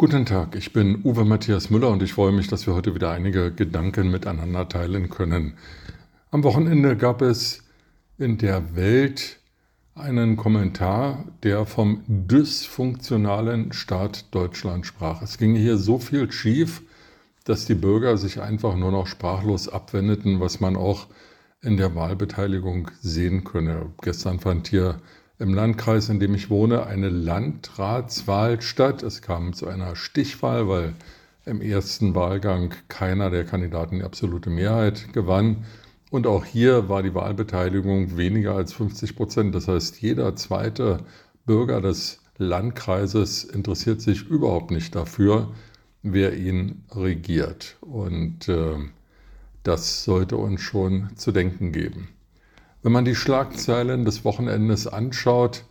Guten Tag, ich bin Uwe Matthias Müller und ich freue mich, dass wir heute wieder einige Gedanken miteinander teilen können. Am Wochenende gab es in der Welt einen Kommentar, der vom dysfunktionalen Staat Deutschland sprach. Es ging hier so viel schief, dass die Bürger sich einfach nur noch sprachlos abwendeten, was man auch in der Wahlbeteiligung sehen könne. Gestern fand hier im Landkreis, in dem ich wohne, eine Landratswahl statt. Es kam zu einer Stichwahl, weil im ersten Wahlgang keiner der Kandidaten die absolute Mehrheit gewann. Und auch hier war die Wahlbeteiligung weniger als 50 Prozent. Das heißt, jeder zweite Bürger des Landkreises interessiert sich überhaupt nicht dafür, wer ihn regiert. Und äh, das sollte uns schon zu denken geben. Wenn man die Schlagzeilen des Wochenendes anschaut,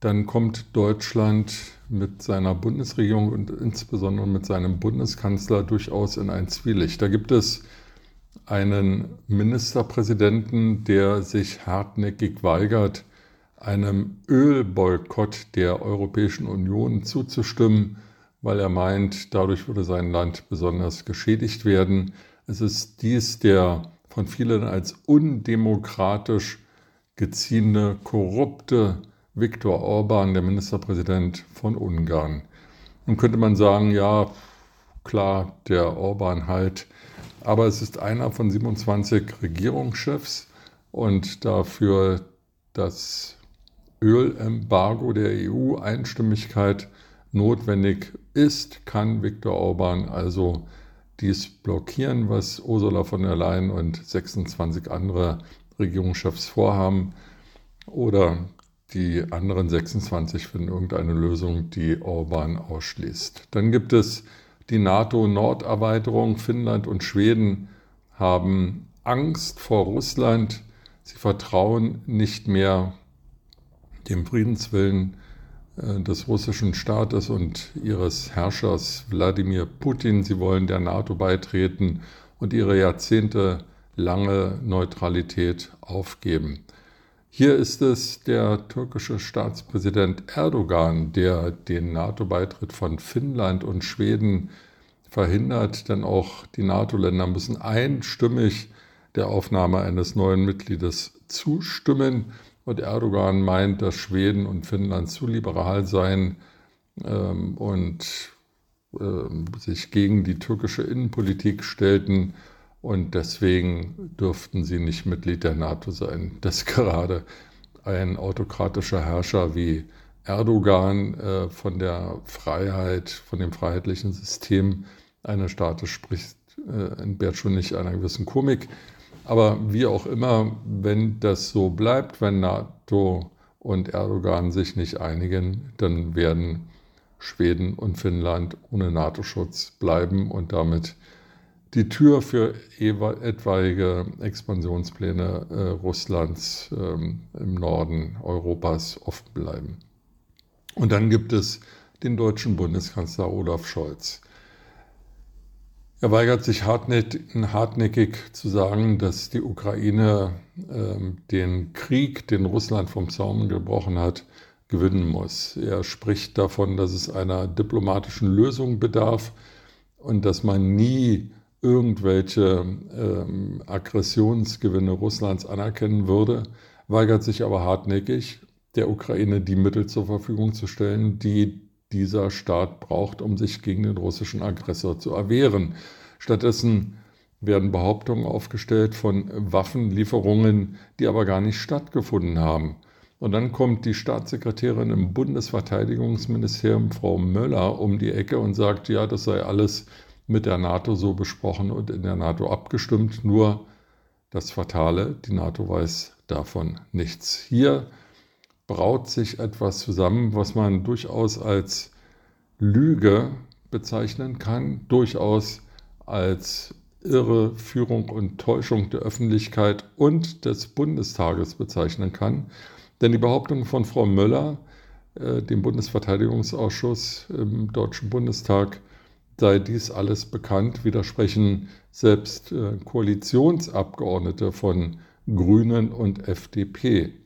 dann kommt Deutschland mit seiner Bundesregierung und insbesondere mit seinem Bundeskanzler durchaus in ein Zwielicht. Da gibt es einen Ministerpräsidenten, der sich hartnäckig weigert, einem Ölboykott der Europäischen Union zuzustimmen, weil er meint, dadurch würde sein Land besonders geschädigt werden. Es ist dies der von vielen als undemokratisch geziehene, korrupte Viktor Orban, der Ministerpräsident von Ungarn. Nun könnte man sagen, ja, klar, der Orban halt, aber es ist einer von 27 Regierungschefs und dafür das Ölembargo der EU Einstimmigkeit notwendig ist, kann Viktor Orban also dies blockieren, was Ursula von der Leyen und 26 andere Regierungschefs vorhaben. Oder die anderen 26 finden irgendeine Lösung, die Orban ausschließt. Dann gibt es die NATO-Norderweiterung. Finnland und Schweden haben Angst vor Russland. Sie vertrauen nicht mehr dem Friedenswillen des russischen Staates und ihres Herrschers Wladimir Putin. Sie wollen der NATO beitreten und ihre jahrzehntelange Neutralität aufgeben. Hier ist es der türkische Staatspräsident Erdogan, der den NATO-Beitritt von Finnland und Schweden verhindert, denn auch die NATO-Länder müssen einstimmig der Aufnahme eines neuen Mitgliedes zustimmen. Und Erdogan meint, dass Schweden und Finnland zu liberal seien ähm, und äh, sich gegen die türkische Innenpolitik stellten. Und deswegen dürften sie nicht Mitglied der NATO sein. Dass gerade ein autokratischer Herrscher wie Erdogan äh, von der Freiheit, von dem freiheitlichen System eines Staates spricht, äh, entbehrt schon nicht einer gewissen Komik. Aber wie auch immer, wenn das so bleibt, wenn NATO und Erdogan sich nicht einigen, dann werden Schweden und Finnland ohne NATO-Schutz bleiben und damit die Tür für etwaige Expansionspläne äh, Russlands ähm, im Norden Europas offen bleiben. Und dann gibt es den deutschen Bundeskanzler Olaf Scholz. Er weigert sich hartnäckig, zu sagen, dass die Ukraine äh, den Krieg, den Russland vom Zaun gebrochen hat, gewinnen muss. Er spricht davon, dass es einer diplomatischen Lösung bedarf und dass man nie irgendwelche ähm, Aggressionsgewinne Russlands anerkennen würde, weigert sich aber hartnäckig, der Ukraine die Mittel zur Verfügung zu stellen, die dieser Staat braucht, um sich gegen den russischen Aggressor zu erwehren. Stattdessen werden Behauptungen aufgestellt von Waffenlieferungen, die aber gar nicht stattgefunden haben. Und dann kommt die Staatssekretärin im Bundesverteidigungsministerium, Frau Möller, um die Ecke und sagt, ja, das sei alles mit der NATO so besprochen und in der NATO abgestimmt. Nur das Fatale, die NATO weiß davon nichts. Hier braut sich etwas zusammen, was man durchaus als Lüge bezeichnen kann, durchaus als irre Führung und Täuschung der Öffentlichkeit und des Bundestages bezeichnen kann. Denn die Behauptung von Frau Möller, äh, dem Bundesverteidigungsausschuss im Deutschen Bundestag, sei dies alles bekannt, widersprechen selbst äh, Koalitionsabgeordnete von Grünen und FDP.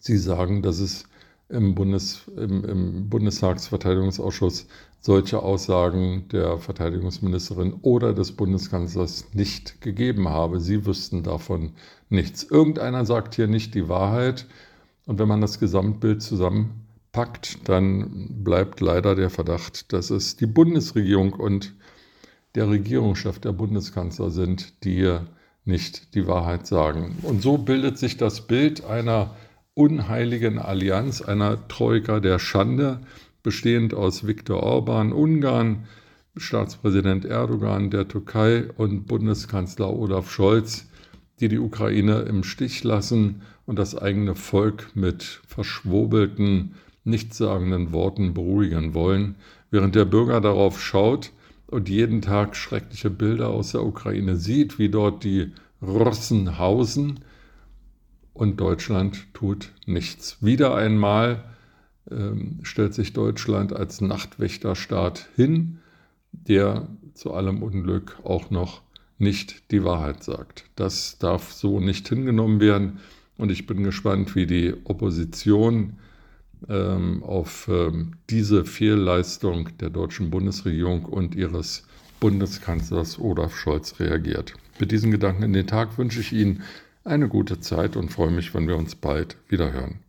Sie sagen, dass es im, Bundes, im, im Bundestagsverteidigungsausschuss solche Aussagen der Verteidigungsministerin oder des Bundeskanzlers nicht gegeben habe. Sie wüssten davon nichts. Irgendeiner sagt hier nicht die Wahrheit. Und wenn man das Gesamtbild zusammenpackt, dann bleibt leider der Verdacht, dass es die Bundesregierung und der Regierungschef, der Bundeskanzler sind, die hier nicht die Wahrheit sagen. Und so bildet sich das Bild einer unheiligen Allianz, einer Troika der Schande, bestehend aus Viktor Orban, Ungarn, Staatspräsident Erdogan der Türkei und Bundeskanzler Olaf Scholz, die die Ukraine im Stich lassen und das eigene Volk mit verschwobelten, nichtssagenden Worten beruhigen wollen, während der Bürger darauf schaut und jeden Tag schreckliche Bilder aus der Ukraine sieht, wie dort die Russen hausen und Deutschland tut nichts. Wieder einmal ähm, stellt sich Deutschland als Nachtwächterstaat hin, der zu allem Unglück auch noch nicht die Wahrheit sagt. Das darf so nicht hingenommen werden und ich bin gespannt, wie die Opposition ähm, auf ähm, diese Fehlleistung der deutschen Bundesregierung und ihres Bundeskanzlers Olaf Scholz reagiert. Mit diesen Gedanken in den Tag wünsche ich Ihnen eine gute Zeit und freue mich, wenn wir uns bald wieder hören.